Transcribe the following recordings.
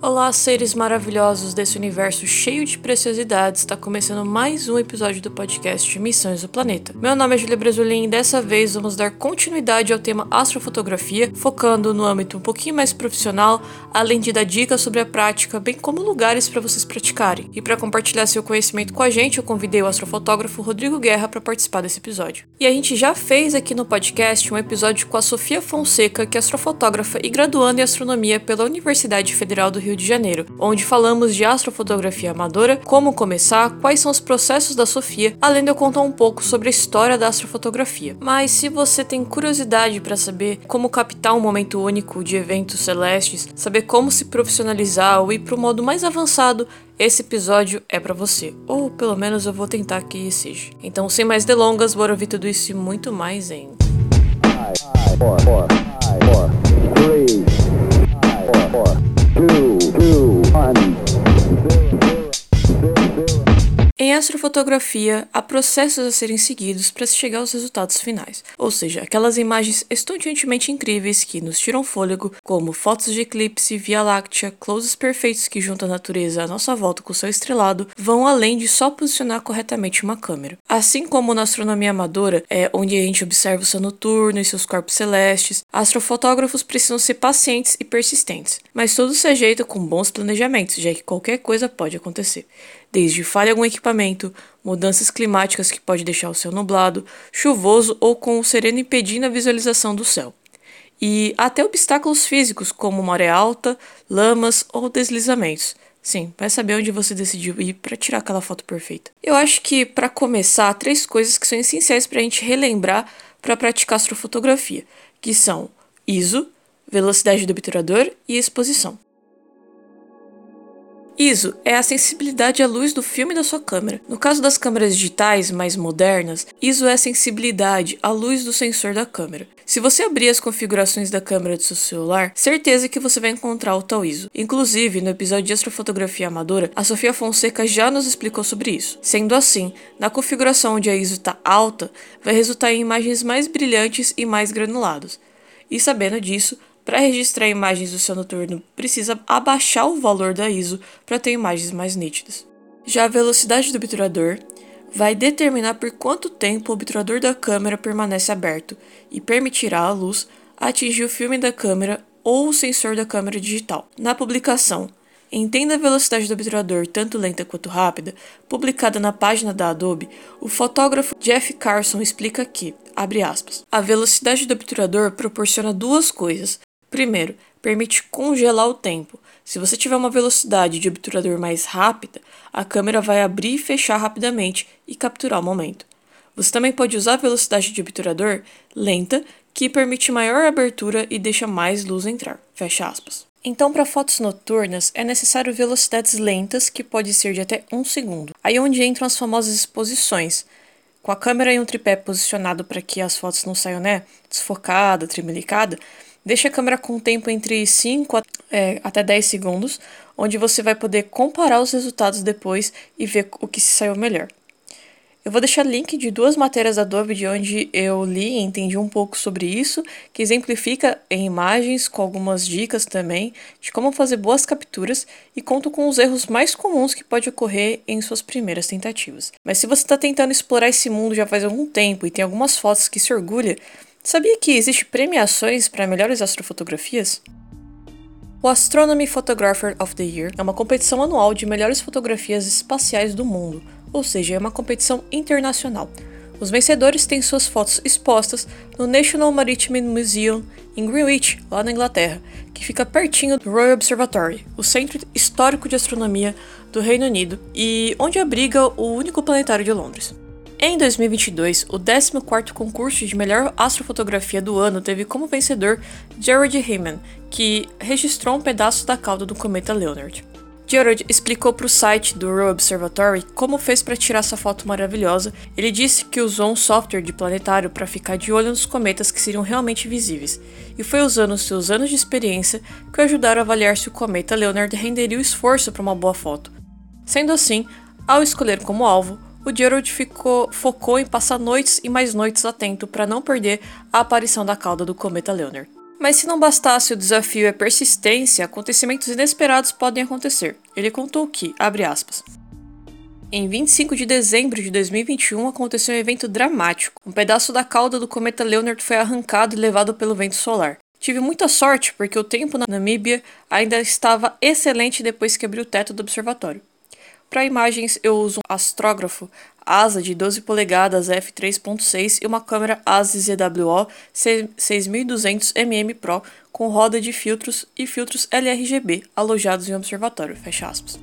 Olá, seres maravilhosos desse universo cheio de preciosidades. Está começando mais um episódio do podcast Missões do Planeta. Meu nome é Julia Brasulin e dessa vez vamos dar continuidade ao tema astrofotografia, focando no âmbito um pouquinho mais profissional, além de dar dicas sobre a prática, bem como lugares para vocês praticarem. E para compartilhar seu conhecimento com a gente, eu convidei o astrofotógrafo Rodrigo Guerra para participar desse episódio. E a gente já fez aqui no podcast um episódio com a Sofia Fonseca, que é astrofotógrafa e graduanda em astronomia pela Universidade Federal do Rio Rio de Janeiro, onde falamos de astrofotografia amadora, como começar, quais são os processos da Sofia, além de eu contar um pouco sobre a história da astrofotografia. Mas se você tem curiosidade para saber como captar um momento único de eventos celestes, saber como se profissionalizar ou ir para o modo mais avançado, esse episódio é para você, ou pelo menos eu vou tentar que seja. Então, sem mais delongas, bora ouvir tudo isso e muito mais em. Five, four, four, five, four, three, five, four, four. Two, two, one. Em astrofotografia, há processos a serem seguidos para se chegar aos resultados finais, ou seja, aquelas imagens estonteantemente incríveis que nos tiram fôlego, como fotos de eclipse, Via Láctea, closes perfeitos que juntam a natureza à nossa volta com o céu estrelado, vão além de só posicionar corretamente uma câmera. Assim como na astronomia amadora, é onde a gente observa o céu noturno e seus corpos celestes, astrofotógrafos precisam ser pacientes e persistentes, mas tudo se ajeita com bons planejamentos, já que qualquer coisa pode acontecer desde falha em algum equipamento, mudanças climáticas que pode deixar o céu nublado, chuvoso ou com o sereno impedindo a visualização do céu. E até obstáculos físicos como maré alta, lamas ou deslizamentos. Sim, vai saber onde você decidiu ir para tirar aquela foto perfeita. Eu acho que, para começar, três coisas que são essenciais para a gente relembrar para praticar astrofotografia, que são ISO, velocidade do obturador e exposição. ISO é a sensibilidade à luz do filme da sua câmera. No caso das câmeras digitais mais modernas, ISO é a sensibilidade à luz do sensor da câmera. Se você abrir as configurações da câmera do seu celular, certeza que você vai encontrar o tal ISO. Inclusive, no episódio de astrofotografia amadora, a Sofia Fonseca já nos explicou sobre isso. Sendo assim, na configuração onde a ISO está alta, vai resultar em imagens mais brilhantes e mais granulados. E sabendo disso, para registrar imagens do céu noturno, precisa abaixar o valor da ISO para ter imagens mais nítidas. Já a velocidade do obturador vai determinar por quanto tempo o obturador da câmera permanece aberto e permitirá à luz atingir o filme da câmera ou o sensor da câmera digital. Na publicação Entenda a velocidade do obturador, tanto lenta quanto rápida, publicada na página da Adobe, o fotógrafo Jeff Carson explica que, aspas, a velocidade do obturador proporciona duas coisas, Primeiro, permite congelar o tempo. Se você tiver uma velocidade de obturador mais rápida, a câmera vai abrir e fechar rapidamente e capturar o momento. Você também pode usar a velocidade de obturador lenta, que permite maior abertura e deixa mais luz entrar. Fecha aspas. Então, para fotos noturnas, é necessário velocidades lentas, que pode ser de até um segundo. Aí é onde entram as famosas exposições. Com a câmera em um tripé posicionado para que as fotos não saiam né, desfocada, tremelicada, Deixe a câmera com tempo entre 5 é, até 10 segundos, onde você vai poder comparar os resultados depois e ver o que se saiu melhor. Eu vou deixar link de duas matérias da Adobe de onde eu li e entendi um pouco sobre isso, que exemplifica em imagens com algumas dicas também de como fazer boas capturas e conto com os erros mais comuns que pode ocorrer em suas primeiras tentativas. Mas se você está tentando explorar esse mundo já faz algum tempo e tem algumas fotos que se orgulha, Sabia que existe premiações para melhores astrofotografias? O Astronomy Photographer of the Year é uma competição anual de melhores fotografias espaciais do mundo, ou seja, é uma competição internacional. Os vencedores têm suas fotos expostas no National Maritime Museum em Greenwich, lá na Inglaterra, que fica pertinho do Royal Observatory, o centro histórico de astronomia do Reino Unido e onde abriga o único planetário de Londres. Em 2022, o 14º concurso de melhor astrofotografia do ano teve como vencedor Jared Heyman, que registrou um pedaço da cauda do cometa Leonard. Jared explicou para o site do Royal Observatory como fez para tirar essa foto maravilhosa. Ele disse que usou um software de planetário para ficar de olho nos cometas que seriam realmente visíveis, e foi usando seus anos de experiência que o ajudaram a avaliar se o cometa Leonard renderia o esforço para uma boa foto. Sendo assim, ao escolher como alvo, o Gerald ficou, focou em passar noites e mais noites atento para não perder a aparição da cauda do cometa Leonard. Mas se não bastasse o desafio a persistência, acontecimentos inesperados podem acontecer. Ele contou que, abre aspas, em 25 de dezembro de 2021 aconteceu um evento dramático. Um pedaço da cauda do cometa Leonard foi arrancado e levado pelo vento solar. Tive muita sorte porque o tempo na Namíbia ainda estava excelente depois que abri o teto do observatório. Para imagens, eu uso um astrógrafo ASA de 12 polegadas f3.6 e uma câmera ASI ZWO 6200 mm Pro com roda de filtros e filtros LRGB alojados em um observatório. Fecha aspas.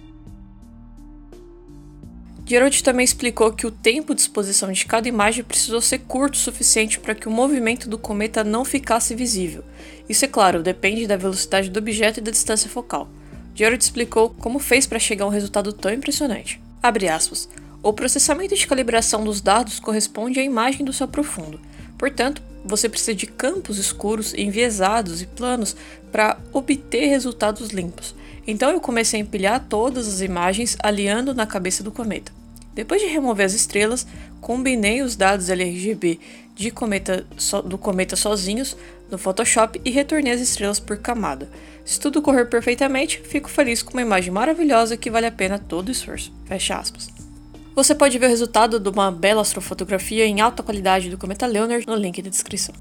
Também explicou que o tempo de exposição de cada imagem precisou ser curto o suficiente para que o movimento do cometa não ficasse visível. Isso, é claro, depende da velocidade do objeto e da distância focal. Gerald explicou como fez para chegar a um resultado tão impressionante. Aspas. O processamento de calibração dos dados corresponde à imagem do céu profundo. Portanto, você precisa de campos escuros, enviesados e planos para obter resultados limpos. Então eu comecei a empilhar todas as imagens alinhando na cabeça do cometa. Depois de remover as estrelas, combinei os dados LRGB de cometa so, do cometa sozinhos no Photoshop e retornei as estrelas por camada. Se tudo correr perfeitamente, fico feliz com uma imagem maravilhosa que vale a pena todo o esforço. Fecha aspas. Você pode ver o resultado de uma bela astrofotografia em alta qualidade do cometa Leonard no link da descrição.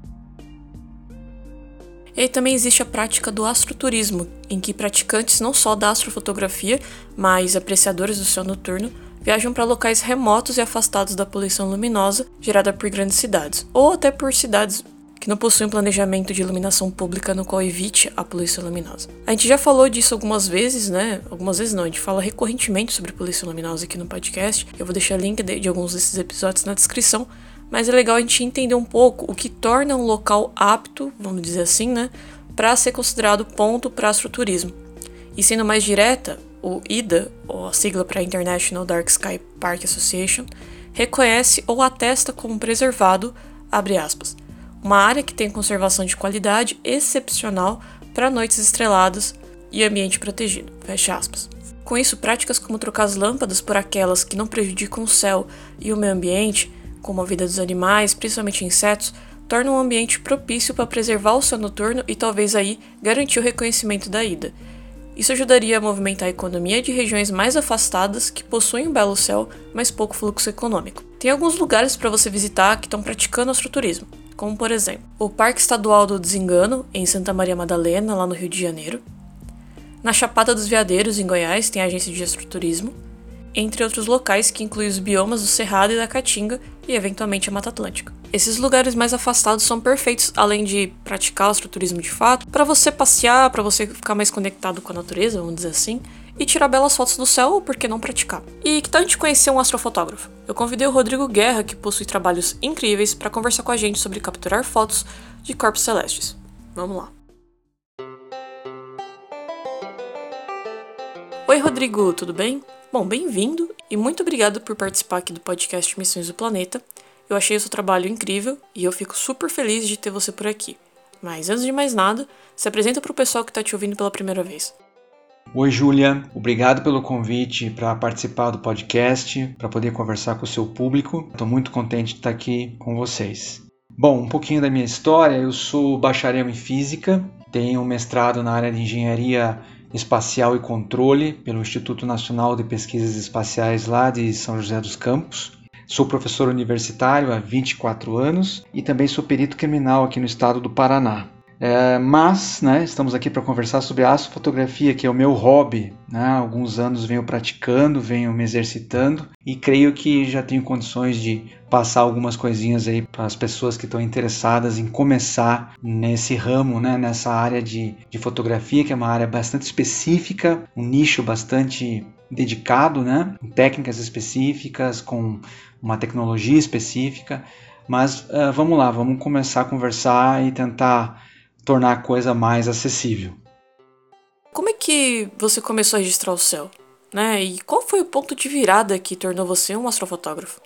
E também existe a prática do astroturismo, em que praticantes não só da astrofotografia, mas apreciadores do céu noturno viajam para locais remotos e afastados da poluição luminosa gerada por grandes cidades, ou até por cidades que não possuem planejamento de iluminação pública no qual evite a poluição luminosa. A gente já falou disso algumas vezes, né? Algumas vezes não, a gente fala recorrentemente sobre poluição luminosa aqui no podcast. Eu vou deixar link de, de alguns desses episódios na descrição, mas é legal a gente entender um pouco o que torna um local apto, vamos dizer assim, né, para ser considerado ponto para astroturismo. E sendo mais direta, o IDA, ou a sigla para International Dark Sky Park Association, reconhece ou atesta como preservado, abre aspas, uma área que tem conservação de qualidade excepcional para noites estreladas e ambiente protegido. Fecha aspas. Com isso, práticas como trocar as lâmpadas por aquelas que não prejudicam o céu e o meio ambiente, como a vida dos animais, principalmente insetos, tornam um ambiente propício para preservar o céu noturno e talvez aí garantir o reconhecimento da ida. Isso ajudaria a movimentar a economia de regiões mais afastadas que possuem um belo céu, mas pouco fluxo econômico. Tem alguns lugares para você visitar que estão praticando astroturismo como por exemplo o Parque Estadual do Desengano, em Santa Maria Madalena, lá no Rio de Janeiro. Na Chapada dos Veadeiros, em Goiás, tem a agência de astroturismo, entre outros locais que incluem os biomas do Cerrado e da Caatinga e eventualmente a Mata Atlântica. Esses lugares mais afastados são perfeitos, além de praticar o astroturismo de fato, para você passear, para você ficar mais conectado com a natureza, vamos dizer assim, e tirar belas fotos do céu, ou por que não praticar? E que tal a gente conhecer um astrofotógrafo? Eu convidei o Rodrigo Guerra, que possui trabalhos incríveis, para conversar com a gente sobre capturar fotos de corpos celestes. Vamos lá. Oi, Rodrigo, tudo bem? Bom, bem-vindo e muito obrigado por participar aqui do podcast Missões do Planeta. Eu achei o seu trabalho incrível e eu fico super feliz de ter você por aqui. Mas antes de mais nada, se apresenta para o pessoal que está te ouvindo pela primeira vez. Oi, Júlia. Obrigado pelo convite para participar do podcast, para poder conversar com o seu público. Estou muito contente de estar aqui com vocês. Bom, um pouquinho da minha história. Eu sou bacharel em física, tenho um mestrado na área de engenharia espacial e controle pelo Instituto Nacional de Pesquisas Espaciais lá de São José dos Campos. Sou professor universitário há 24 anos e também sou perito criminal aqui no estado do Paraná. É, mas, né, estamos aqui para conversar sobre a astrofotografia, que é o meu hobby. Né? Alguns anos venho praticando, venho me exercitando e creio que já tenho condições de passar algumas coisinhas aí para as pessoas que estão interessadas em começar nesse ramo, né, nessa área de, de fotografia, que é uma área bastante específica, um nicho bastante dedicado, né, com técnicas específicas, com uma tecnologia específica. Mas uh, vamos lá, vamos começar a conversar e tentar tornar a coisa mais acessível. Como é que você começou a registrar o céu? Né? E qual foi o ponto de virada que tornou você um astrofotógrafo?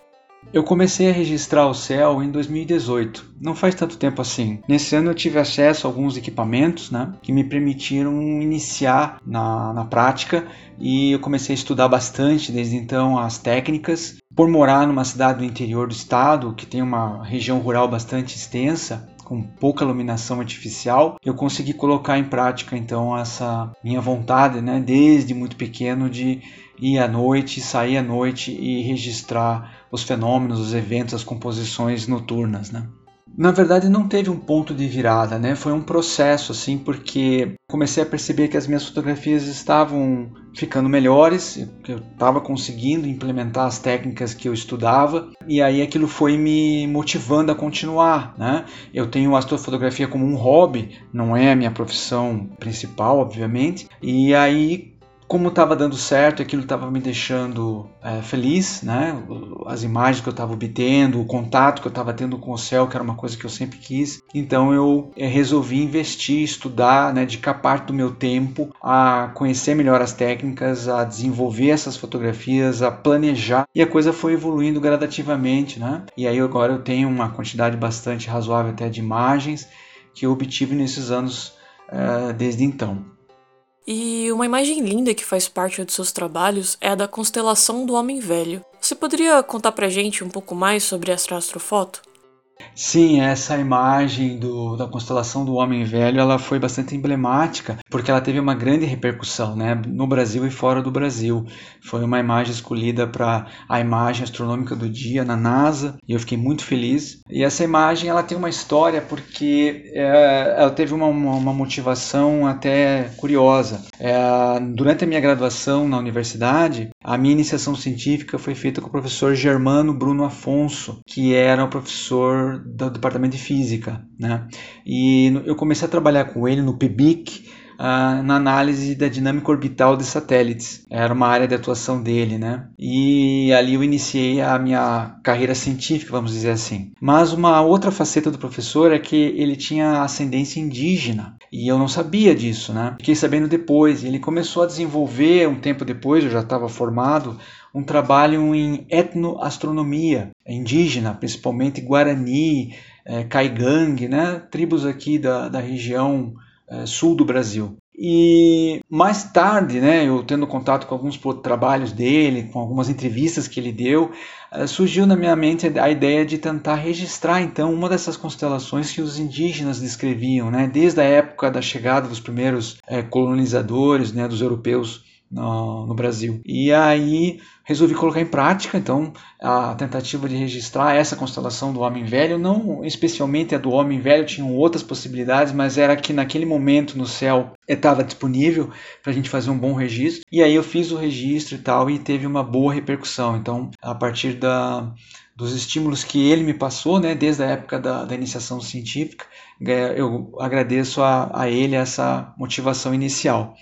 Eu comecei a registrar o céu em 2018, não faz tanto tempo assim. Nesse ano eu tive acesso a alguns equipamentos né, que me permitiram iniciar na, na prática e eu comecei a estudar bastante desde então as técnicas. Por morar numa cidade do interior do estado, que tem uma região rural bastante extensa, com pouca iluminação artificial, eu consegui colocar em prática então essa minha vontade, né, desde muito pequeno de ir à noite, sair à noite e registrar os fenômenos, os eventos, as composições noturnas, né? Na verdade, não teve um ponto de virada, né? Foi um processo, assim, porque comecei a perceber que as minhas fotografias estavam ficando melhores, que eu estava conseguindo implementar as técnicas que eu estudava, e aí aquilo foi me motivando a continuar, né? Eu tenho astrofotografia como um hobby, não é a minha profissão principal, obviamente, e aí como estava dando certo, aquilo estava me deixando é, feliz, né? As imagens que eu estava obtendo, o contato que eu estava tendo com o céu, que era uma coisa que eu sempre quis. Então eu é, resolvi investir, estudar, né? Dedicar parte do meu tempo a conhecer melhor as técnicas, a desenvolver essas fotografias, a planejar. E a coisa foi evoluindo gradativamente, né? E aí agora eu tenho uma quantidade bastante razoável até de imagens que eu obtive nesses anos é, desde então. E uma imagem linda que faz parte dos seus trabalhos é a da constelação do Homem Velho. Você poderia contar pra gente um pouco mais sobre essa astrofoto? Sim, essa imagem do, da constelação do Homem Velho ela foi bastante emblemática porque ela teve uma grande repercussão né, no Brasil e fora do Brasil. Foi uma imagem escolhida para a imagem astronômica do dia na NASA e eu fiquei muito feliz. E essa imagem ela tem uma história porque é, ela teve uma, uma, motivação até curiosa. É, durante a minha graduação na universidade, a minha iniciação científica foi feita com o professor Germano Bruno Afonso, que era o professor do departamento de física, né? E eu comecei a trabalhar com ele no PBIC, uh, na análise da dinâmica orbital de satélites. Era uma área de atuação dele, né? E ali eu iniciei a minha carreira científica, vamos dizer assim. Mas uma outra faceta do professor é que ele tinha ascendência indígena. E eu não sabia disso, né? Fiquei sabendo depois. Ele começou a desenvolver, um tempo depois, eu já estava formado, um trabalho em etnoastronomia indígena, principalmente Guarani, é, Caigangue, né? tribos aqui da, da região é, sul do Brasil. E mais tarde, né, eu tendo contato com alguns trabalhos dele, com algumas entrevistas que ele deu, eh, surgiu na minha mente a ideia de tentar registrar então uma dessas constelações que os indígenas descreviam, né, desde a época da chegada dos primeiros é, colonizadores, né, dos europeus no, no, Brasil. E aí resolvi colocar em prática, então, a tentativa de registrar essa constelação do Homem Velho, não especialmente a do Homem Velho, tinham outras possibilidades, mas era que naquele momento no céu estava disponível para a gente fazer um bom registro. E aí eu fiz o registro e tal, e teve uma boa repercussão. Então, a partir da, dos estímulos que ele me passou, né, desde a época da, da iniciação científica, é, eu agradeço a, a ele essa motivação inicial.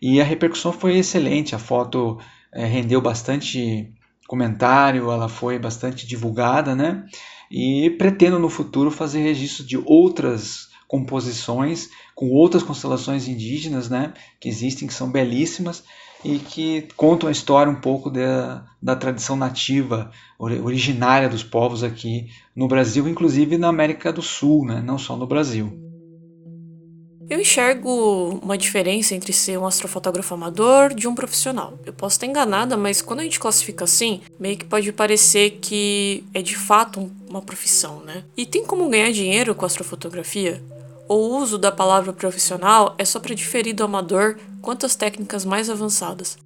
E a repercussão foi excelente, a foto é, rendeu bastante comentário, ela foi bastante divulgada, né? E pretendo no futuro fazer registro de outras composições com outras constelações indígenas, né? Que existem, que são belíssimas e que contam a história um pouco da, da tradição nativa, originária dos povos aqui no Brasil, inclusive na América do Sul, né? Não só no Brasil. Eu enxergo uma diferença entre ser um astrofotógrafo amador de um profissional. Eu posso estar enganada, mas quando a gente classifica assim, meio que pode parecer que é de fato uma profissão, né? E tem como ganhar dinheiro com astrofotografia? O uso da palavra profissional é só para diferir do amador quanto às técnicas mais avançadas.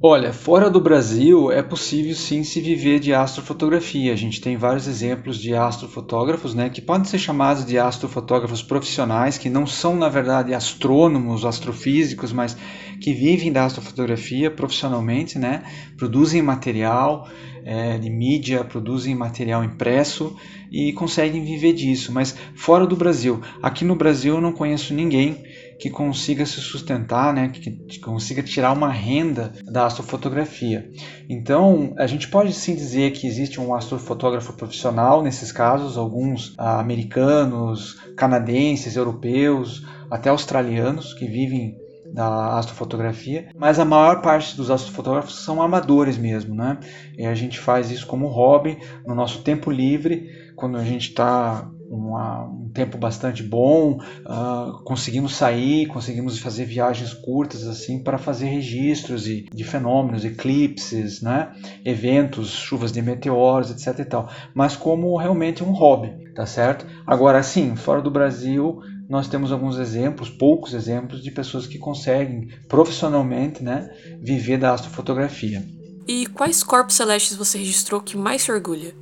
Olha, fora do Brasil é possível sim se viver de astrofotografia. A gente tem vários exemplos de astrofotógrafos, né, que podem ser chamados de astrofotógrafos profissionais, que não são na verdade astrônomos, astrofísicos, mas que vivem da astrofotografia profissionalmente, né, produzem material é, de mídia, produzem material impresso e conseguem viver disso. Mas fora do Brasil, aqui no Brasil eu não conheço ninguém que consiga se sustentar, né, que, consiga tirar uma renda da astrofotografia. Então, a gente pode sim dizer que existe um astrofotógrafo profissional nesses casos, alguns ah, americanos, canadenses, europeus, até australianos que vivem da astrofotografia, mas a maior parte dos astrofotógrafos são amadores mesmo, né? E a gente faz isso como hobby, no nosso tempo livre, quando a gente está uma, um tempo bastante bom, uh, conseguimos sair, conseguimos fazer viagens curtas assim para fazer registros de, de fenômenos, eclipses, né? eventos, chuvas de meteoros, etc. E tal. Mas como realmente um hobby, tá certo? Agora sim, fora do Brasil nós temos alguns exemplos, poucos exemplos de pessoas que conseguem profissionalmente, né, viver da astrofotografia. E quais corpos celestes você registrou que mais se orgulha?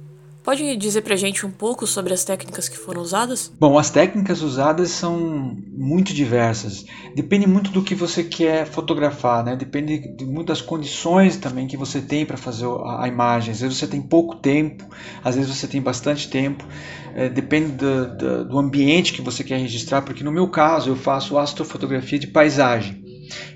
Pode dizer pra gente um pouco sobre as técnicas que foram usadas? Bom, as técnicas usadas são muito diversas. Depende muito do que você quer fotografar, né? Depende de muitas condições também que você tem para fazer a imagem. Às vezes você tem pouco tempo, às vezes você tem bastante tempo. É, depende do, do, do ambiente que você quer registrar, porque no meu caso eu faço astrofotografia de paisagem.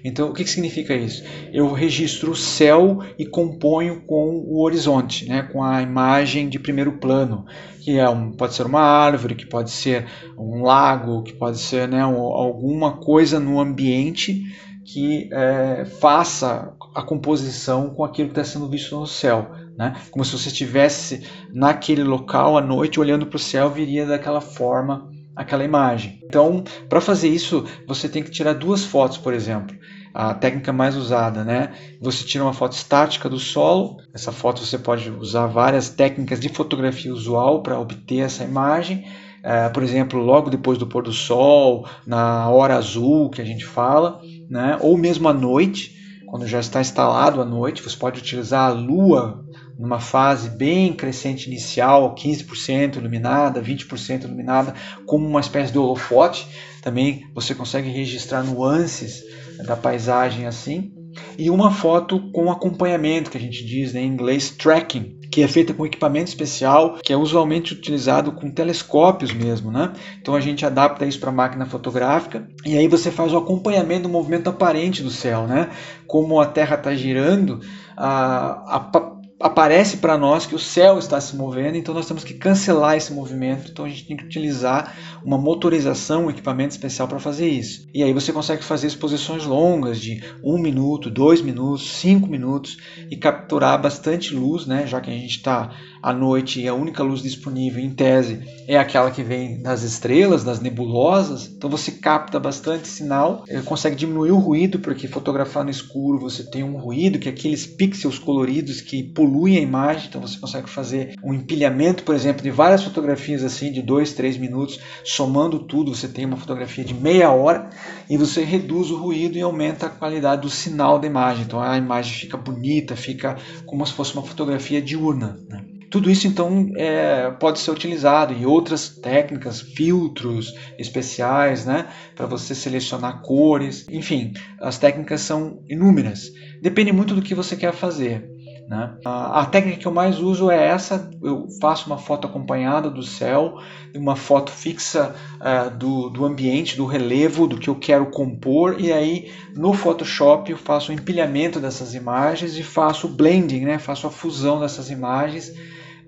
Então, o que, que significa isso? Eu registro o céu e componho com o horizonte, né, com a imagem de primeiro plano, que é um, pode ser uma árvore, que pode ser um lago, que pode ser né, alguma coisa no ambiente que é, faça a composição com aquilo que está sendo visto no céu. Né? Como se você estivesse naquele local à noite olhando para o céu, viria daquela forma aquela imagem. Então, para fazer isso, você tem que tirar duas fotos, por exemplo. A técnica mais usada, né? Você tira uma foto estática do solo. Essa foto você pode usar várias técnicas de fotografia usual para obter essa imagem. É, por exemplo, logo depois do pôr do sol, na hora azul que a gente fala, né? ou mesmo à noite, quando já está instalado à noite, você pode utilizar a lua numa fase bem crescente inicial, 15% iluminada, 20% iluminada, como uma espécie de holofote. Também você consegue registrar nuances da paisagem assim. E uma foto com acompanhamento, que a gente diz né, em inglês tracking, que é feita com equipamento especial, que é usualmente utilizado com telescópios mesmo, né? Então a gente adapta isso para máquina fotográfica e aí você faz o acompanhamento do movimento aparente do céu, né? Como a Terra está girando, a, a aparece para nós que o céu está se movendo, então nós temos que cancelar esse movimento. Então a gente tem que utilizar uma motorização, um equipamento especial para fazer isso. E aí você consegue fazer exposições longas de um minuto, dois minutos, cinco minutos e capturar bastante luz, né? Já que a gente está à noite e a única luz disponível, em tese, é aquela que vem das estrelas, das nebulosas. Então você capta bastante sinal, eh, consegue diminuir o ruído, porque fotografar no escuro você tem um ruído, que é aqueles pixels coloridos que poluem a imagem. Então você consegue fazer um empilhamento, por exemplo, de várias fotografias assim, de 2, 3 minutos, somando tudo, você tem uma fotografia de meia hora e você reduz o ruído e aumenta a qualidade do sinal da imagem. Então a imagem fica bonita, fica como se fosse uma fotografia diurna. Né? Tudo isso então é, pode ser utilizado e outras técnicas, filtros especiais, né, para você selecionar cores, enfim, as técnicas são inúmeras. Depende muito do que você quer fazer. Né? A, a, técnica que eu mais uso é essa: eu faço uma foto acompanhada do céu, uma foto fixa uh, do, do ambiente, do relevo, do que eu quero compor, e aí no Photoshop eu faço o empilhamento dessas imagens e faço o blending, né? faço a fusão dessas imagens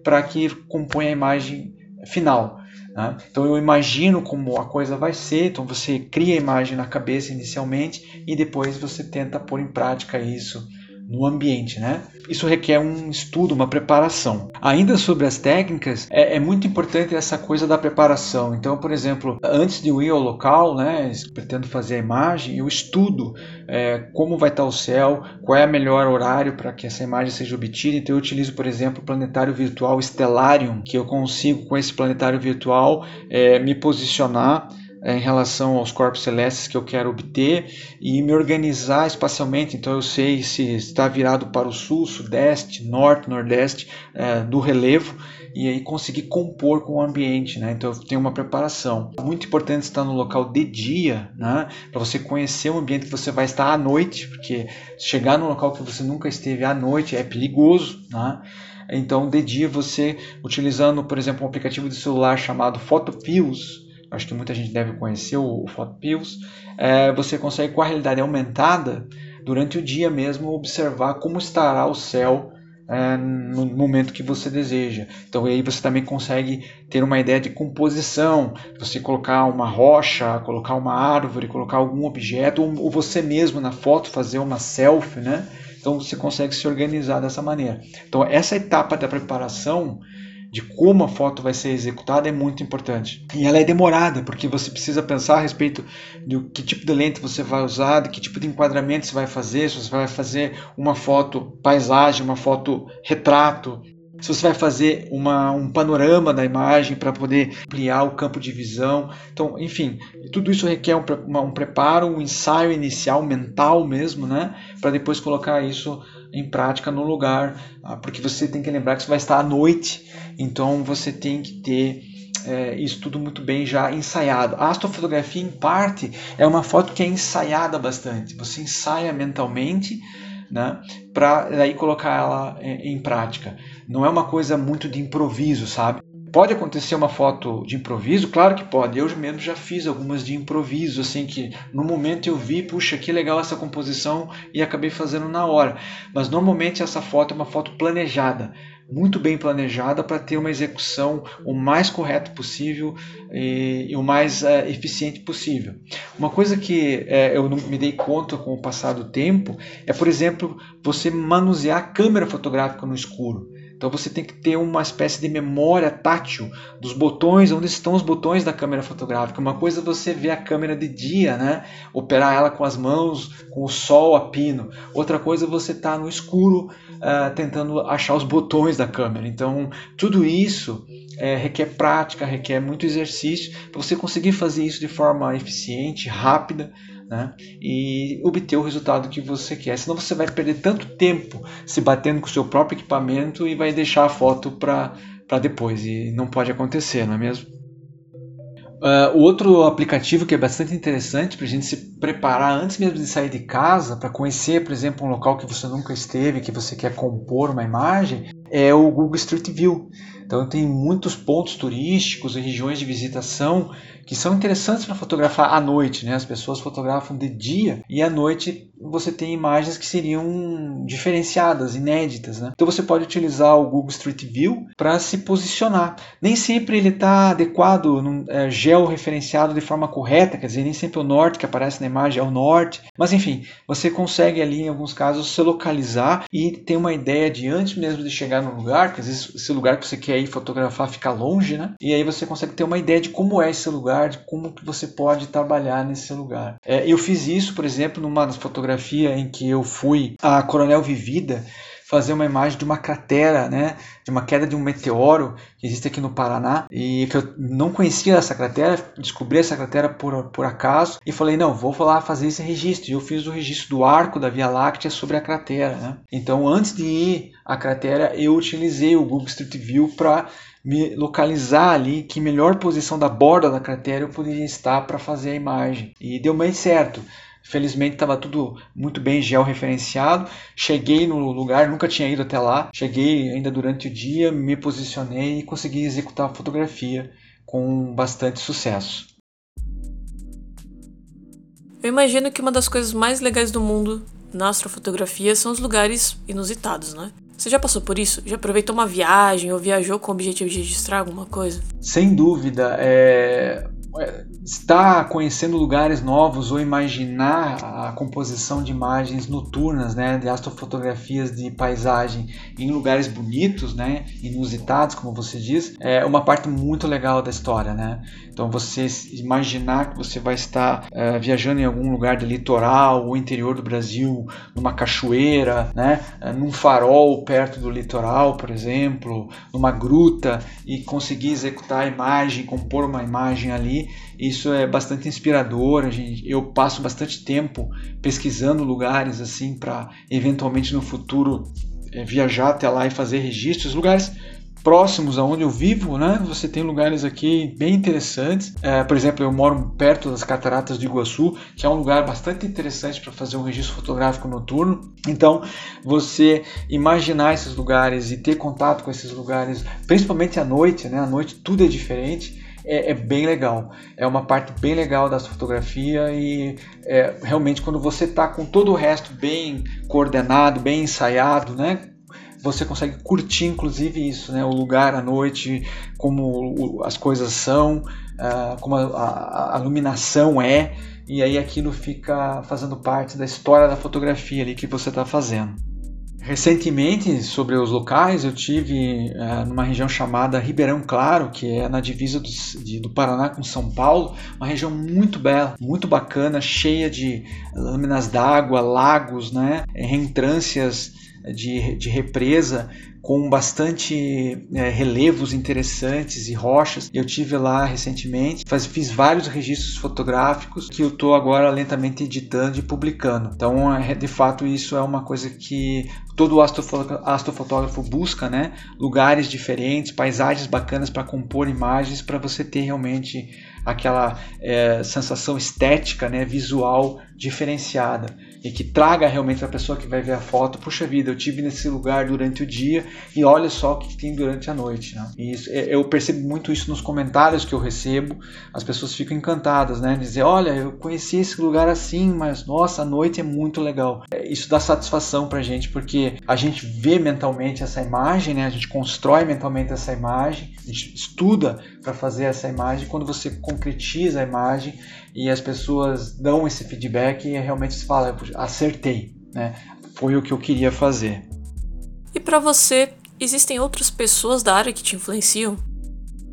para que compõe a imagem final. Né? Então eu imagino como a coisa vai ser, então você cria a imagem na cabeça inicialmente e depois você tenta pôr em prática isso no ambiente, né? Isso requer um estudo, uma preparação. Ainda sobre as técnicas, é, é, muito importante essa coisa da preparação. Então, por exemplo, antes de eu ir ao local, né, pretendo fazer a imagem, eu estudo é, como vai estar o céu, qual é o melhor horário para que essa imagem seja obtida. Então, eu utilizo, por exemplo, o planetário virtual Stellarium, que eu consigo com esse planetário virtual é, me posicionar em relação aos corpos celestes que eu quero obter e me organizar espacialmente. Então eu sei se está virado para o sul, sudeste, norte, nordeste é, do relevo e aí conseguir compor com o ambiente, né? Então eu tenho uma preparação. Muito importante estar no local de dia, né? Para você conhecer o ambiente que você vai estar à noite, porque chegar num local que você nunca esteve à noite é perigoso, né? Então, de dia, você utilizando, por exemplo, um aplicativo de celular chamado PhotoPills, acho que muita gente deve conhecer o, PhotoPills, é, você consegue com a realidade aumentada, durante o dia mesmo, observar como estará o céu é, no momento que você deseja. Então aí você também consegue ter uma ideia de composição, você colocar uma rocha, colocar uma árvore, colocar algum objeto, ou, ou você mesmo na foto fazer uma selfie, né? Então você consegue se organizar dessa maneira. Então essa etapa da preparação de como a foto vai ser executada é muito importante. E ela é demorada, porque você precisa pensar a respeito do que tipo de lente você vai usar, de que tipo de enquadramento você vai fazer, se você vai fazer uma foto paisagem, uma foto retrato, se você vai fazer uma, um panorama da imagem para poder ampliar o campo de visão. Então, enfim, tudo isso requer um, um preparo, um ensaio inicial mental mesmo, né? Para depois colocar isso em prática no lugar, ah, porque você tem que lembrar que você vai estar à noite, então você tem que ter é, isso tudo muito bem já ensaiado. A astrofotografia, em parte, é uma foto que é ensaiada bastante. Você ensaia mentalmente né, para aí colocar ela em, em prática. Não é uma coisa muito de improviso, sabe? Pode acontecer uma foto de improviso? Claro que pode. Eu mesmo já fiz algumas de improviso, assim, que no momento eu vi, puxa, que legal essa composição e acabei fazendo na hora. Mas normalmente essa foto é uma foto planejada muito bem planejada para ter uma execução o mais correta possível e, e o mais é, eficiente possível. Uma coisa que é, eu não me dei conta com o passar do tempo é, por exemplo, você manusear a câmera fotográfica no escuro. Então você tem que ter uma espécie de memória tátil dos botões, onde estão os botões da câmera fotográfica. Uma coisa é você ver a câmera de dia, né? operar ela com as mãos, com o sol a pino. Outra coisa é você estar tá no escuro uh, tentando achar os botões da câmera. Então tudo isso é, requer prática, requer muito exercício para você conseguir fazer isso de forma eficiente, rápida né? e obter o resultado que você quer. Senão você vai perder tanto tempo se batendo com o seu próprio equipamento e vai deixar a foto para depois. E não pode acontecer, não é mesmo? Uh, outro aplicativo que é bastante interessante para a gente se preparar antes mesmo de sair de casa, para conhecer, por exemplo, um local que você nunca esteve, que você quer compor uma imagem, é o Google Street View. Então tem muitos pontos turísticos e regiões de visitação que são interessantes para fotografar à noite, né? As pessoas fotografam de dia e à noite você tem imagens que seriam diferenciadas, inéditas, né? Então você pode utilizar o Google Street View para se posicionar. Nem sempre ele está adequado, é, georreferenciado de forma correta, quer dizer, nem sempre o norte que aparece na imagem é o norte, mas enfim, você consegue ali em alguns casos se localizar e ter uma ideia de antes mesmo de chegar no lugar, que às vezes esse lugar que você quer ir fotografar fica longe, né? E aí você consegue ter uma ideia de como é esse lugar de como que você pode trabalhar nesse lugar. É, eu fiz isso, por exemplo, numa das fotografias em que eu fui a Coronel Vivida fazer uma imagem de uma cratera, né, de uma queda de um meteoro que existe aqui no Paraná e que eu não conhecia essa cratera, descobri essa cratera por, por acaso e falei, não, vou lá fazer esse registro. E eu fiz o registro do arco da Via Láctea sobre a cratera. Né? Então, antes de ir à cratera, eu utilizei o Google Street View para me localizar ali que melhor posição da borda da cratera eu poderia estar para fazer a imagem. E deu bem certo. Felizmente estava tudo muito bem georreferenciado. Cheguei no lugar, nunca tinha ido até lá. Cheguei ainda durante o dia, me posicionei e consegui executar a fotografia com bastante sucesso. Eu imagino que uma das coisas mais legais do mundo na astrofotografia são os lugares inusitados, né? Você já passou por isso? Já aproveitou uma viagem ou viajou com o objetivo de registrar alguma coisa? Sem dúvida. É... é estar conhecendo lugares novos ou imaginar a composição de imagens noturnas, né, de astrofotografias de paisagem em lugares bonitos, né, inusitados, como você diz, é uma parte muito legal da história, né? Então você imaginar que você vai estar uh, viajando em algum lugar do litoral ou interior do Brasil, numa cachoeira, né, uh, num farol perto do litoral, por exemplo, numa gruta e conseguir executar a imagem, compor uma imagem ali, isso é bastante inspirador. A gente, eu passo bastante tempo pesquisando lugares assim para eventualmente no futuro é, viajar até lá e fazer registros, lugares próximos aonde eu vivo, né? Você tem lugares aqui bem interessantes. É, por exemplo, eu moro perto das Cataratas do Iguaçu, que é um lugar bastante interessante para fazer um registro fotográfico noturno. Então, você imaginar esses lugares e ter contato com esses lugares, principalmente à noite, né? À noite tudo é diferente. É, é, bem legal. É uma parte bem legal da fotografia e é, realmente quando você está com todo o resto bem coordenado, bem ensaiado, né? você consegue curtir inclusive isso, né? O lugar à noite, como as coisas são, uh, como a, a, a, iluminação é, e aí aquilo fica fazendo parte da história da fotografia ali que você está fazendo. Recentemente, sobre os locais, eu tive uh, numa região chamada Ribeirão Claro, que é na divisa do, de, do Paraná com São Paulo, uma região muito bela, muito bacana, cheia de lâminas d'água, lagos, né, reentrâncias de, de represa com bastante é, relevos interessantes e rochas. Eu tive lá recentemente, faz, fiz vários registros fotográficos que eu estou agora lentamente editando e publicando. Então, é, de fato, isso é uma coisa que todo astrofotógrafo busca, né? Lugares diferentes, paisagens bacanas para compor imagens para você ter realmente aquela é, sensação estética, né, visual diferenciada e que traga realmente para a pessoa que vai ver a foto, puxa vida, eu tive nesse lugar durante o dia e olha só o que tem durante a noite. Né? E isso, é, eu percebo muito isso nos comentários que eu recebo, as pessoas ficam encantadas, né? Dizer, olha, eu conheci esse lugar assim, mas nossa, a noite é muito legal. É, isso dá satisfação para a gente, porque a gente vê mentalmente essa imagem, né? a gente constrói mentalmente essa imagem, a gente estuda para fazer essa imagem, quando você concretiza a imagem e as pessoas dão esse feedback e realmente se fala, acertei, né? Foi o que eu queria fazer. E para você, existem outras pessoas da área que te influenciam?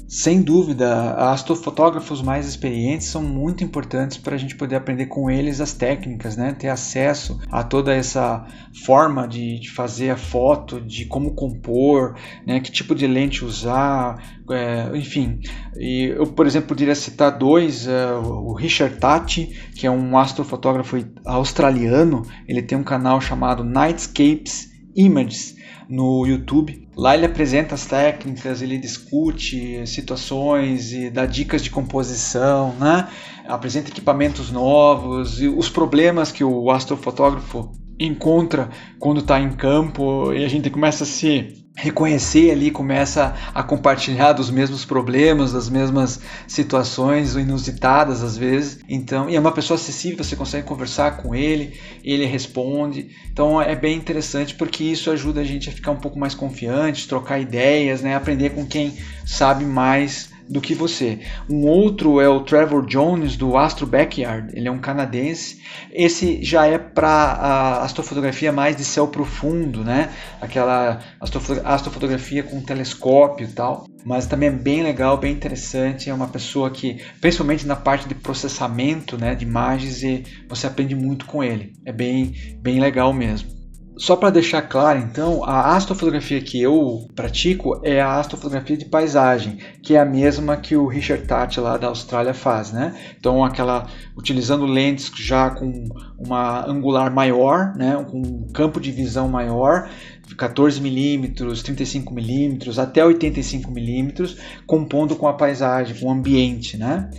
Sem dúvida, astrofotógrafos mais experientes são muito importantes para a gente poder aprender com eles as técnicas, né? ter acesso a toda essa forma de, de fazer a foto, de como compor, né? que tipo de lente usar, é, enfim. E eu, por exemplo, poderia citar dois: é, o Richard Tati, que é um astrofotógrafo australiano, ele tem um canal chamado Nightscapes Images no YouTube. Lá ele apresenta as técnicas, ele discute situações e dá dicas de composição, né? apresenta equipamentos novos e os problemas que o astrofotógrafo encontra quando está em campo e a gente começa a se reconhecer ali, começa a compartilhar dos mesmos problemas, das mesmas situações inusitadas às vezes. Então, e é uma pessoa acessível, você consegue conversar com ele, ele responde. Então, é bem interessante porque isso ajuda a gente a ficar um pouco mais confiante, trocar ideias, né, aprender com quem sabe mais do que você. Um outro é o Trevor Jones do Astro Backyard, ele é um canadense. Esse já é para astrofotografia mais de céu profundo, né? Aquela astrofotografia com telescópio e tal. Mas também é bem legal, bem interessante. É uma pessoa que, principalmente na parte de processamento né, de imagens, e você aprende muito com ele. É bem, bem legal mesmo. Só para deixar claro, então, a astrofotografia que eu pratico é a astrofotografia de paisagem, que é a mesma que o Richard Tate lá da Austrália faz, né? Então, aquela utilizando lentes já com uma angular maior, né, com um campo de visão maior, 14 milímetros, 35 milímetros, até 85 milímetros, compondo com a paisagem, com o ambiente, né?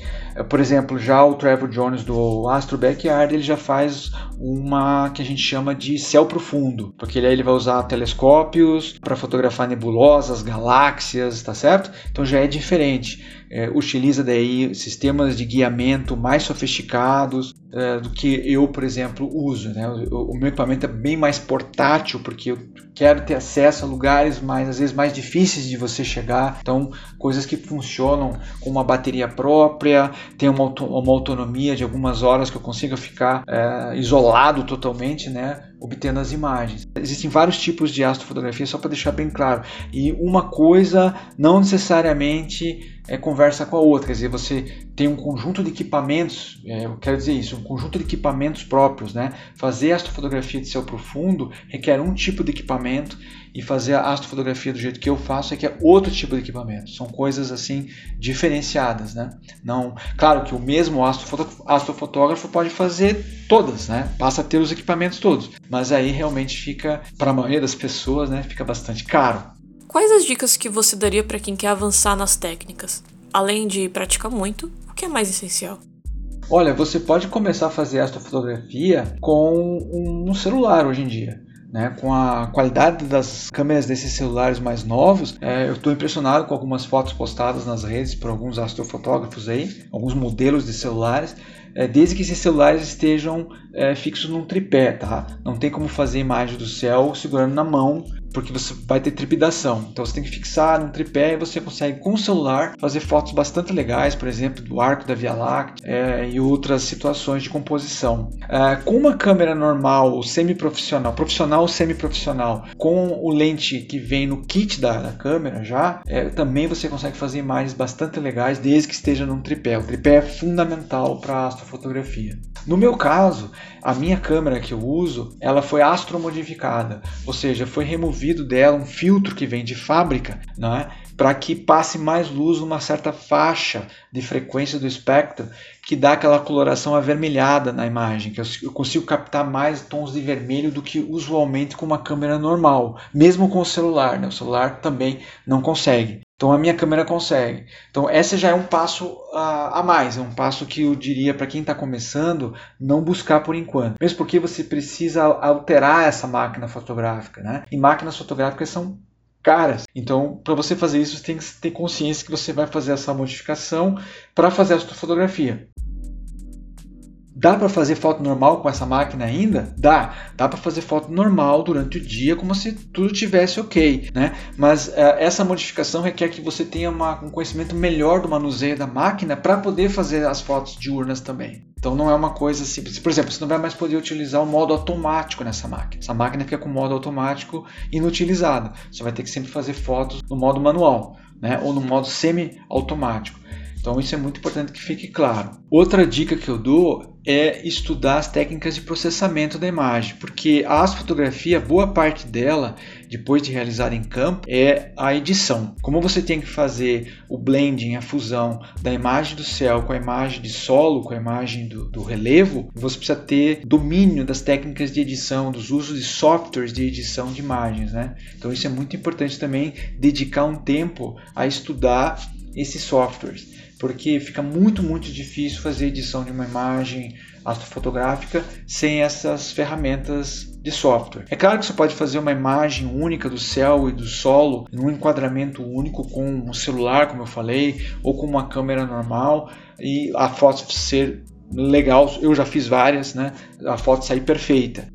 Por exemplo, já o Trevor Jones do Astro Backyard, ele já faz uma que a gente chama de céu profundo, porque aí ele vai usar telescópios para fotografar nebulosas, galáxias, tá certo? Então já é diferente. É, utiliza daí sistemas de guiamento mais sofisticados é, do que eu, por exemplo, uso. Né? O, o, meu equipamento é bem mais portátil porque eu quero ter acesso a lugares mais às vezes mais difíceis de você chegar. Então coisas que funcionam com uma bateria própria, tem uma, uma autonomia de algumas horas que eu consiga ficar é, isolado totalmente, né? obtendo as imagens. Existem vários tipos de astrofotografia, só para deixar bem claro. E uma coisa não necessariamente é, conversa com a outra, quer dizer, você tem um conjunto de equipamentos, é, eu quero dizer isso, um conjunto de equipamentos próprios, né? Fazer astrofotografia de céu profundo requer um tipo de equipamento e fazer a astrofotografia do jeito que eu faço requer outro tipo de equipamento. São coisas assim diferenciadas, né? Não, claro que o mesmo astrofotógrafo pode fazer todas, né? Passa a ter os equipamentos todos, mas aí realmente fica para a maioria das pessoas, né? Fica bastante caro. Quais as dicas que você daria para quem quer avançar nas técnicas? Além de praticar muito, o que é mais essencial? Olha, você pode começar a fazer astrofotografia com um celular hoje em dia. Né, com a qualidade das câmeras desses celulares mais novos, é, eu estou impressionado com algumas fotos postadas nas redes por alguns astrofotógrafos aí, alguns modelos de celulares, é, desde que esses celulares estejam é, fixos num tripé, tá? Não tem como fazer imagem do céu segurando na mão porque você vai ter trepidação. Então você tem que fixar num tripé e você consegue com o celular fazer fotos bastante legais, por exemplo, do arco da Via Láctea é, e outras situações de composição. É, com uma câmera normal, semi-profissional, profissional ou semi-profissional, com o lente que vem no kit da, da câmera já, é, também você consegue fazer imagens bastante legais desde que esteja num tripé. O tripé é fundamental para astrofotografia. No meu caso, a minha câmera que eu uso, ela foi astromodificada, ou seja, foi removido dela um filtro que vem de fábrica, né, para que passe mais luz numa certa faixa de frequência do espectro que dá aquela coloração avermelhada na imagem, que eu consigo captar mais tons de vermelho do que usualmente com uma câmera normal, mesmo com o celular. Né? O celular também não consegue. Então a minha câmera consegue. Então esse já é um passo uh, a mais, é um passo que eu diria para quem está começando não buscar por enquanto. Mesmo porque você precisa alterar essa máquina fotográfica, né? E máquinas fotográficas são caras. Então, para você fazer isso, você tem que ter consciência que você vai fazer essa modificação para fazer a sua fotografia. Dá para fazer foto normal com essa máquina ainda? Dá. Dá para fazer foto normal durante o dia, como se tudo tivesse ok, né? Mas uh, essa modificação requer que você tenha uma, um conhecimento melhor do manuseio da máquina para poder fazer as fotos diurnas também. Então não é uma coisa simples. Por exemplo, você não vai mais poder utilizar o modo automático nessa máquina. Essa máquina fica com o modo automático inutilizada. Você vai ter que sempre fazer fotos no modo manual, né? Ou no modo semi-automático. Então isso é muito importante que fique claro. Outra dica que eu dou é estudar as técnicas de processamento da imagem, porque a astrofotografia, boa parte dela, depois de realizar em campo, é a edição. Como você tem que fazer o blending, a fusão da imagem do céu com a imagem de solo, com a imagem do, do relevo, você precisa ter domínio das técnicas de edição, dos usos de softwares de edição de imagens. Né? Então isso é muito importante também, dedicar um tempo a estudar esses softwares porque fica muito, muito difícil fazer edição de uma imagem astrofotográfica sem essas ferramentas de software. É claro que você pode fazer uma imagem única do céu e do solo num enquadramento único com um celular, como eu falei, ou com uma câmera normal e a foto ser legal. Eu já fiz várias, né? A foto sair perfeita.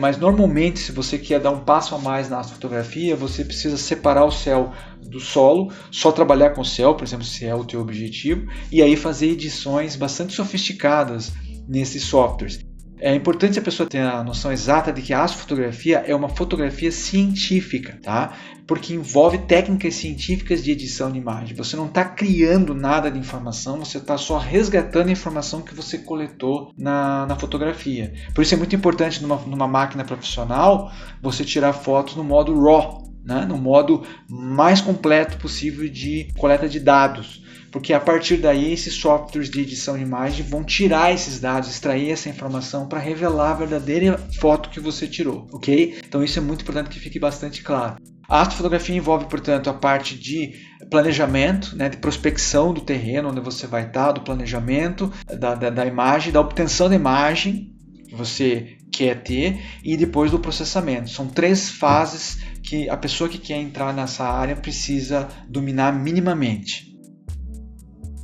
Mas normalmente, se você quer dar um passo a mais na fotografia, você precisa separar o céu do solo, só trabalhar com o céu, por exemplo, se é o teu objetivo, e aí fazer edições bastante sofisticadas nesses softwares. É importante a pessoa ter a noção exata de que a astrofotografia é uma fotografia científica, tá? Porque envolve técnicas científicas de edição de imagem. Você não está criando nada de informação, você está só resgatando a informação que você coletou na, na fotografia. Por isso é muito importante numa, numa máquina profissional você tirar fotos no modo RAW, né? no modo mais completo possível de coleta de dados porque a partir daí esses softwares de edição de imagem vão tirar esses dados, extrair essa informação para revelar a verdadeira foto que você tirou, ok? Então isso é muito importante que fique bastante claro. A astrofotografia envolve, portanto, a parte de planejamento, né, de prospecção do terreno onde você vai estar, do planejamento da, da, da imagem, da obtenção da imagem que você quer ter e depois do processamento. São três fases que a pessoa que quer entrar nessa área precisa dominar minimamente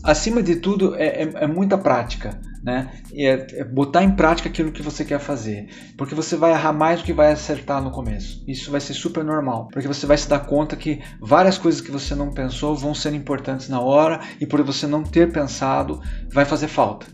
acima de tudo, é, é, é muita prática. Né? É, é, botar em prática aquilo que você quer fazer, porque você vai errar mais do que vai acertar no começo. Isso vai ser super normal, porque você vai se dar conta que várias coisas que você não pensou vão ser importantes na hora e por você não ter pensado vai fazer falta.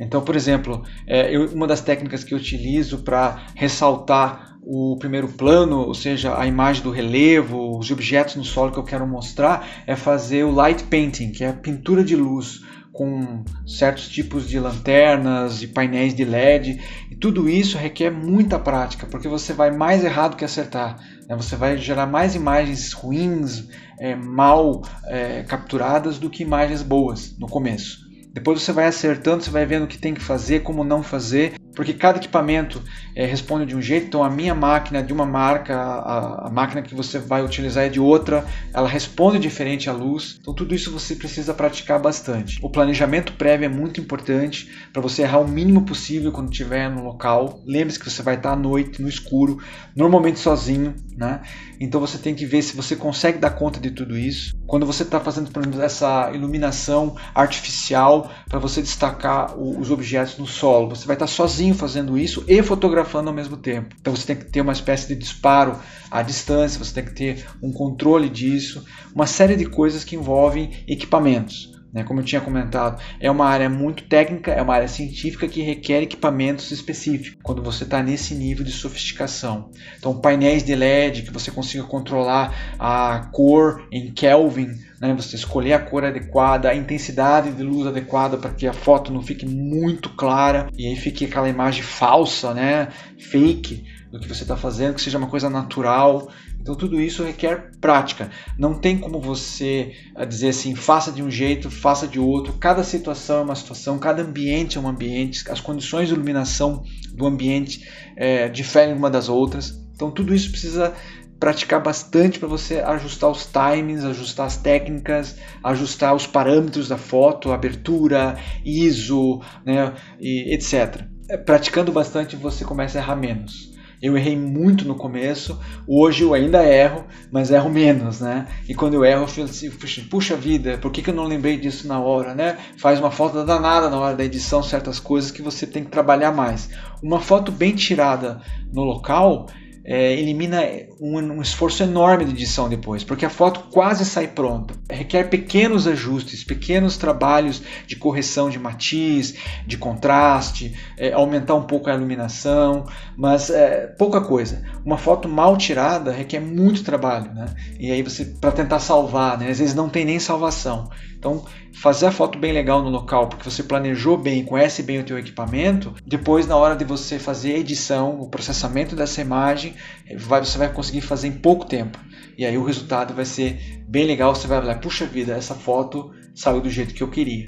Então, por exemplo, é, eu, uma das técnicas que eu utilizo para ressaltar o primeiro plano, ou seja, a imagem do relevo, os objetos no solo que eu quero mostrar, é fazer o light painting, que é a pintura de luz com certos tipos de lanternas e painéis de LED. E tudo isso requer muita prática, porque você vai mais errado que acertar. Né? Você vai gerar mais imagens ruins, é, mal é, capturadas do que imagens boas no começo. Depois você vai acertando, você vai vendo o que tem que fazer, como não fazer, porque cada equipamento é, responde de um jeito. Então, a minha máquina é de uma marca, a, a, máquina que você vai utilizar é de outra, ela responde diferente à luz. Então, tudo isso você precisa praticar bastante. O planejamento prévio é muito importante para você errar o mínimo possível quando estiver no local. Lembre-se que você vai estar à noite, no escuro, normalmente sozinho. Né? Então, você tem que ver se você consegue dar conta de tudo isso. Quando você está fazendo essa iluminação artificial para você destacar os objetos no solo, você vai estar sozinho sozinho fazendo isso e fotografando ao mesmo tempo. Então você tem que ter uma espécie de disparo à distância, você tem que ter um controle disso, uma série de coisas que envolvem equipamentos. Né? Como eu tinha comentado, é uma área muito técnica, é uma área científica que requer equipamentos específicos quando você está nesse nível de sofisticação. Então, painéis de LED que você consiga controlar a cor em Kelvin, né? você escolher a cor adequada, a intensidade de luz adequada para que a foto não fique muito clara e aí fique aquela imagem falsa, né? fake do que você está fazendo, que seja uma coisa natural. Então tudo isso requer prática. Não tem como você eh, dizer assim, faça de um jeito, faça de outro. Cada situação é uma situação, cada ambiente é um ambiente, as condições de iluminação do ambiente é, diferem uma das outras. Então tudo isso precisa praticar bastante para você ajustar os timings, ajustar as técnicas, ajustar os parâmetros da foto, abertura, ISO, né, e etc. Eh, praticando bastante você começa a errar menos. Eu errei muito no começo, hoje eu ainda erro, mas erro menos, né? E quando eu erro, eu falo assim, puxa vida, por que, que eu não lembrei disso na hora, né? Faz uma foto danada na hora da edição, certas coisas que você tem que trabalhar mais. Uma foto bem tirada no local, é, elimina um, um, esforço enorme de edição depois, porque a foto quase sai pronta. Requer pequenos ajustes, pequenos trabalhos de correção de matiz, de contraste, é, aumentar um pouco a iluminação, mas é, pouca coisa. Uma foto mal tirada requer muito trabalho, né? E aí você para tentar salvar, né? Às vezes não tem nem salvação. Então, fazer a foto bem legal no local, porque você planejou bem, conhece bem o teu equipamento, depois na hora de você fazer a edição, o processamento dessa imagem, vai, você vai conseguir fazer em pouco tempo. E aí o resultado vai ser bem legal, você vai falar, puxa vida, essa foto saiu do jeito que eu queria.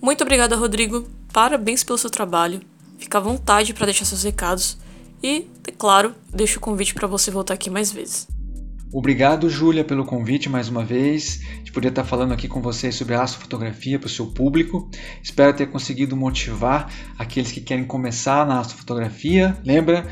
Muito obrigada, Rodrigo. Parabéns pelo seu trabalho. Fica à vontade para deixar seus recados. E, é claro, deixo o convite para você voltar aqui mais vezes. Obrigado, Júlia, pelo convite mais uma vez, de poder estar falando aqui com vocês sobre astrofotografia para o seu público. Espero ter conseguido motivar aqueles que querem começar na astrofotografia. Lembra,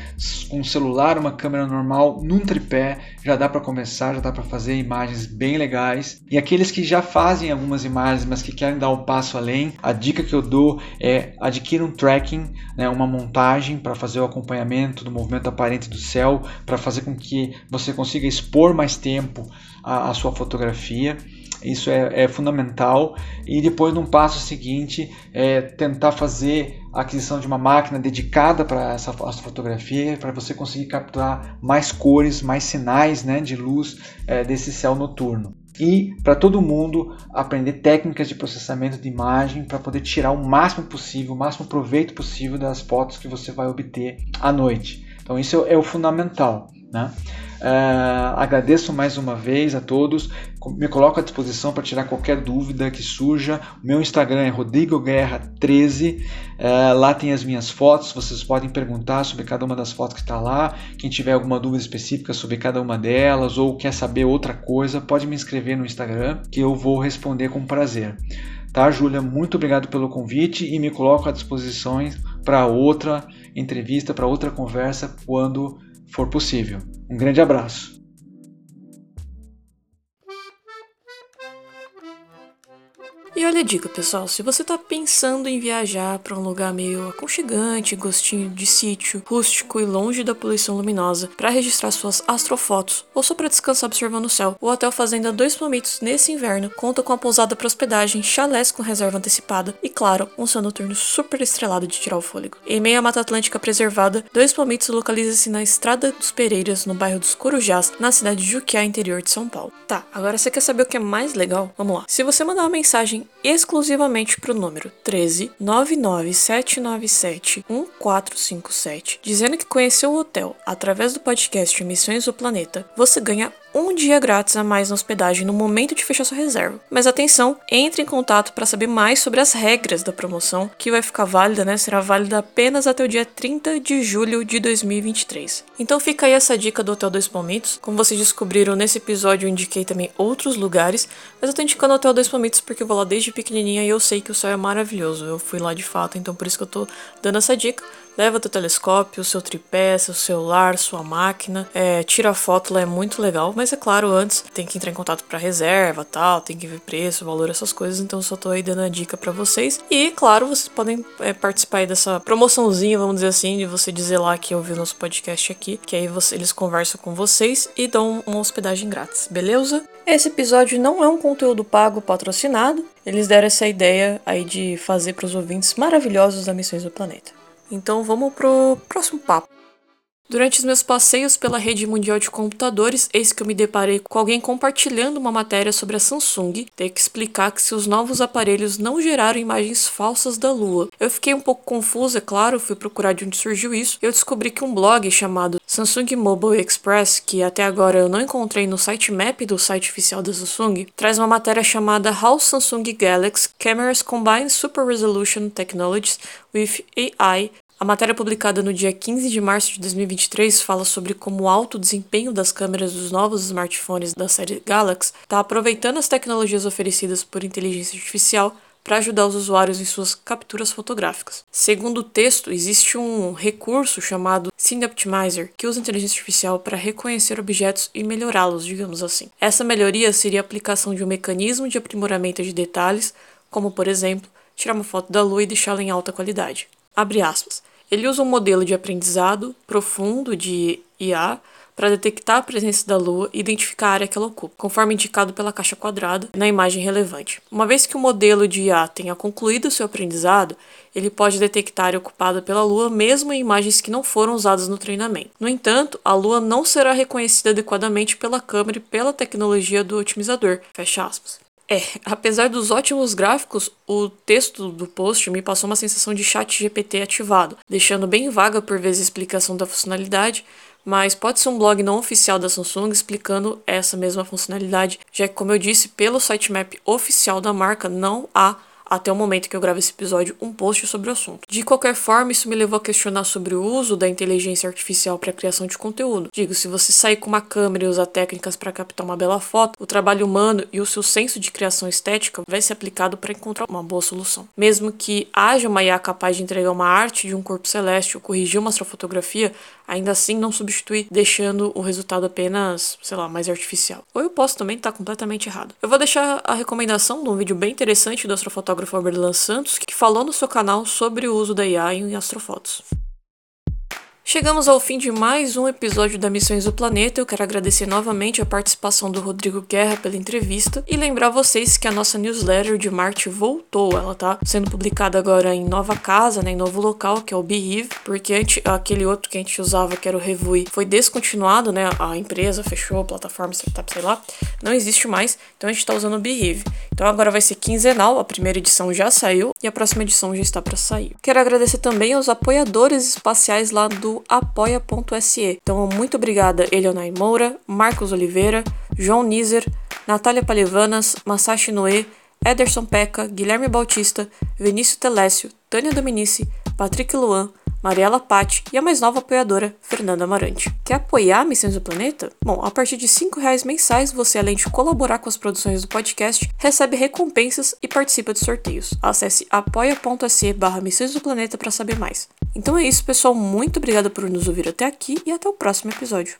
com um celular, uma câmera normal, num tripé, já dá para começar, já dá para fazer imagens bem legais. E aqueles que já fazem algumas imagens, mas que querem dar um passo além, a dica que eu dou é adquira um tracking, né, uma montagem para fazer o acompanhamento do movimento aparente do céu, para fazer com que você consiga expor expor mais tempo a, a sua fotografia. Isso é, é, fundamental. E depois, num passo seguinte, é tentar fazer a aquisição de uma máquina dedicada para essa fotografia, para você conseguir capturar mais cores, mais sinais né, de luz é, desse céu noturno. E para todo mundo aprender técnicas de processamento de imagem para poder tirar o máximo possível, o máximo proveito possível das fotos que você vai obter à noite. Então, isso é o fundamental. Né? Uh, agradeço mais uma vez a todos. Me coloco à disposição para tirar qualquer dúvida que surja. O meu Instagram é RodrigoGuerra13. Uh, ah, lá tem as minhas fotos. Vocês podem perguntar sobre cada uma das fotos que está lá. Quem tiver alguma dúvida específica sobre cada uma delas ou quer saber outra coisa, pode me escrever no Instagram que eu vou responder com prazer. Tá, Júlia? Muito obrigado pelo convite e me coloco à disposição para outra entrevista, para outra conversa quando for possível. Um grande abraço. E olha a dica, pessoal, se você tá pensando em viajar para um lugar meio aconchegante, gostinho de sítio, rústico e longe da poluição luminosa, para registrar suas astrofotos ou só para descansar observando o céu, o Hotel Fazenda Dois Palmitos nesse inverno conta com a pousada para hospedagem, chalés com reserva antecipada e, claro, um céu noturno super estrelado de tirar o fôlego. Em meio à Mata Atlântica preservada, Dois Palmitos localiza-se na Estrada dos Pereiras, no bairro dos Corujás, na cidade de Juquiá, interior de São Paulo. Tá, agora você quer saber o que é mais legal? Vamos lá. Se você mandar uma mensagem exclusivamente para o número 13 99797 1457, dizendo que conheceu o hotel através do podcast Missões do Planeta, você ganha um dia grátis a mais na hospedagem no momento de fechar sua reserva. Mas atenção, entre em contato para saber mais sobre as regras da promoção, que vai ficar válida, né? Será válida apenas até o dia 30 de julho de 2023. Então fica aí essa dica do Hotel Dois Palmitos. Como vocês descobriram nesse episódio, eu indiquei também outros lugares, mas eu tô indicando o Hotel Dois Palmitos porque eu vou lá desde pequenininha e eu sei que o céu é maravilhoso. Eu fui lá de fato, então por isso que eu tô dando essa dica. Leva teu telescópio, seu tripé, seu celular, sua máquina, é, tira a foto lá, é muito legal. Mas é claro, antes tem que entrar em contato para reserva, tal, tem que ver preço, valor, essas coisas. Então só tô aí dando a dica para vocês. E claro, vocês podem é, participar dessa promoçãozinha, vamos dizer assim, de você dizer lá que ouviu nosso podcast aqui, que aí você, eles conversam com vocês e dão uma hospedagem grátis, beleza? Esse episódio não é um conteúdo pago patrocinado. Eles deram essa ideia aí de fazer para os ouvintes maravilhosos da Missões do Planeta. Então vamos pro próximo papo. Durante os meus passeios pela rede mundial de computadores, eis que eu me deparei com alguém compartilhando uma matéria sobre a Samsung ter que explicar que seus novos aparelhos não geraram imagens falsas da Lua. Eu fiquei um pouco confusa, é claro, fui procurar de onde surgiu isso. Eu descobri que um blog chamado Samsung Mobile Express, que até agora eu não encontrei no sitemap do site oficial da Samsung, traz uma matéria chamada How Samsung Galaxy Cameras Combine Super Resolution Technologies with AI a matéria publicada no dia 15 de março de 2023 fala sobre como o alto desempenho das câmeras dos novos smartphones da série Galaxy está aproveitando as tecnologias oferecidas por inteligência artificial para ajudar os usuários em suas capturas fotográficas. Segundo o texto, existe um recurso chamado Scene Optimizer que usa inteligência artificial para reconhecer objetos e melhorá-los, digamos assim. Essa melhoria seria a aplicação de um mecanismo de aprimoramento de detalhes, como por exemplo, tirar uma foto da lua e deixá-la em alta qualidade. Abre aspas. Ele usa um modelo de aprendizado profundo de IA para detectar a presença da Lua e identificar a área que ela ocupa, conforme indicado pela caixa quadrada na imagem relevante. Uma vez que o modelo de IA tenha concluído seu aprendizado, ele pode detectar a área ocupada pela Lua mesmo em imagens que não foram usadas no treinamento. No entanto, a Lua não será reconhecida adequadamente pela câmera e pela tecnologia do otimizador. Fecha aspas. É, apesar dos ótimos gráficos, o texto do post me passou uma sensação de chat GPT ativado, deixando bem vaga por vezes a explicação da funcionalidade, mas pode ser um blog não oficial da Samsung explicando essa mesma funcionalidade, já que, como eu disse, pelo sitemap oficial da marca não há até o momento que eu gravo esse episódio, um post sobre o assunto. De qualquer forma, isso me levou a questionar sobre o uso da inteligência artificial para a criação de conteúdo. Digo, se você sair com uma câmera e usar técnicas para captar uma bela foto, o trabalho humano e o seu senso de criação estética vai ser aplicado para encontrar uma boa solução. Mesmo que haja uma IA capaz de entregar uma arte de um corpo celeste ou corrigir uma astrofotografia, ainda assim não substitui, deixando o resultado apenas, sei lá, mais artificial. Ou eu posso também estar completamente errado. Eu vou deixar a recomendação de um vídeo bem interessante do astrofotógrafo Aberlan Santos, que falou no seu canal sobre o uso da IA em astrofotos. Chegamos ao fim de mais um episódio da Missões do Planeta. Eu quero agradecer novamente a participação do Rodrigo Guerra pela entrevista e lembrar vocês que a nossa newsletter de Marte voltou. Ela tá sendo publicada agora em nova casa, né, em novo local, que é o Behave, porque antes, aquele outro que a gente usava, que era o Revui, foi descontinuado, né? A empresa fechou, plataforma, startup, sei lá, não existe mais. Então a gente tá usando o Behave. Então agora vai ser quinzenal, a primeira edição já saiu e a próxima edição já está para sair. Quero agradecer também aos apoiadores espaciais lá do apoia.se. Então, muito obrigada, Eleonai Moura, Marcos Oliveira, João Nizer, Natália Palevanas, Masashi Noé, Ederson Peca, Guilherme Bautista, Vinícius Telécio, Tânia Dominici, Patrick Luan, Mariela Patti e a mais nova apoiadora, Fernanda Amarante. Quer apoiar Missões do Planeta? Bom, a partir de R$ reais mensais, você, além de colaborar com as produções do podcast, recebe recompensas e participa de sorteios. Acesse apoia.se barra Missões do Planeta para saber mais. Então é isso, pessoal. Muito obrigada por nos ouvir até aqui e até o próximo episódio.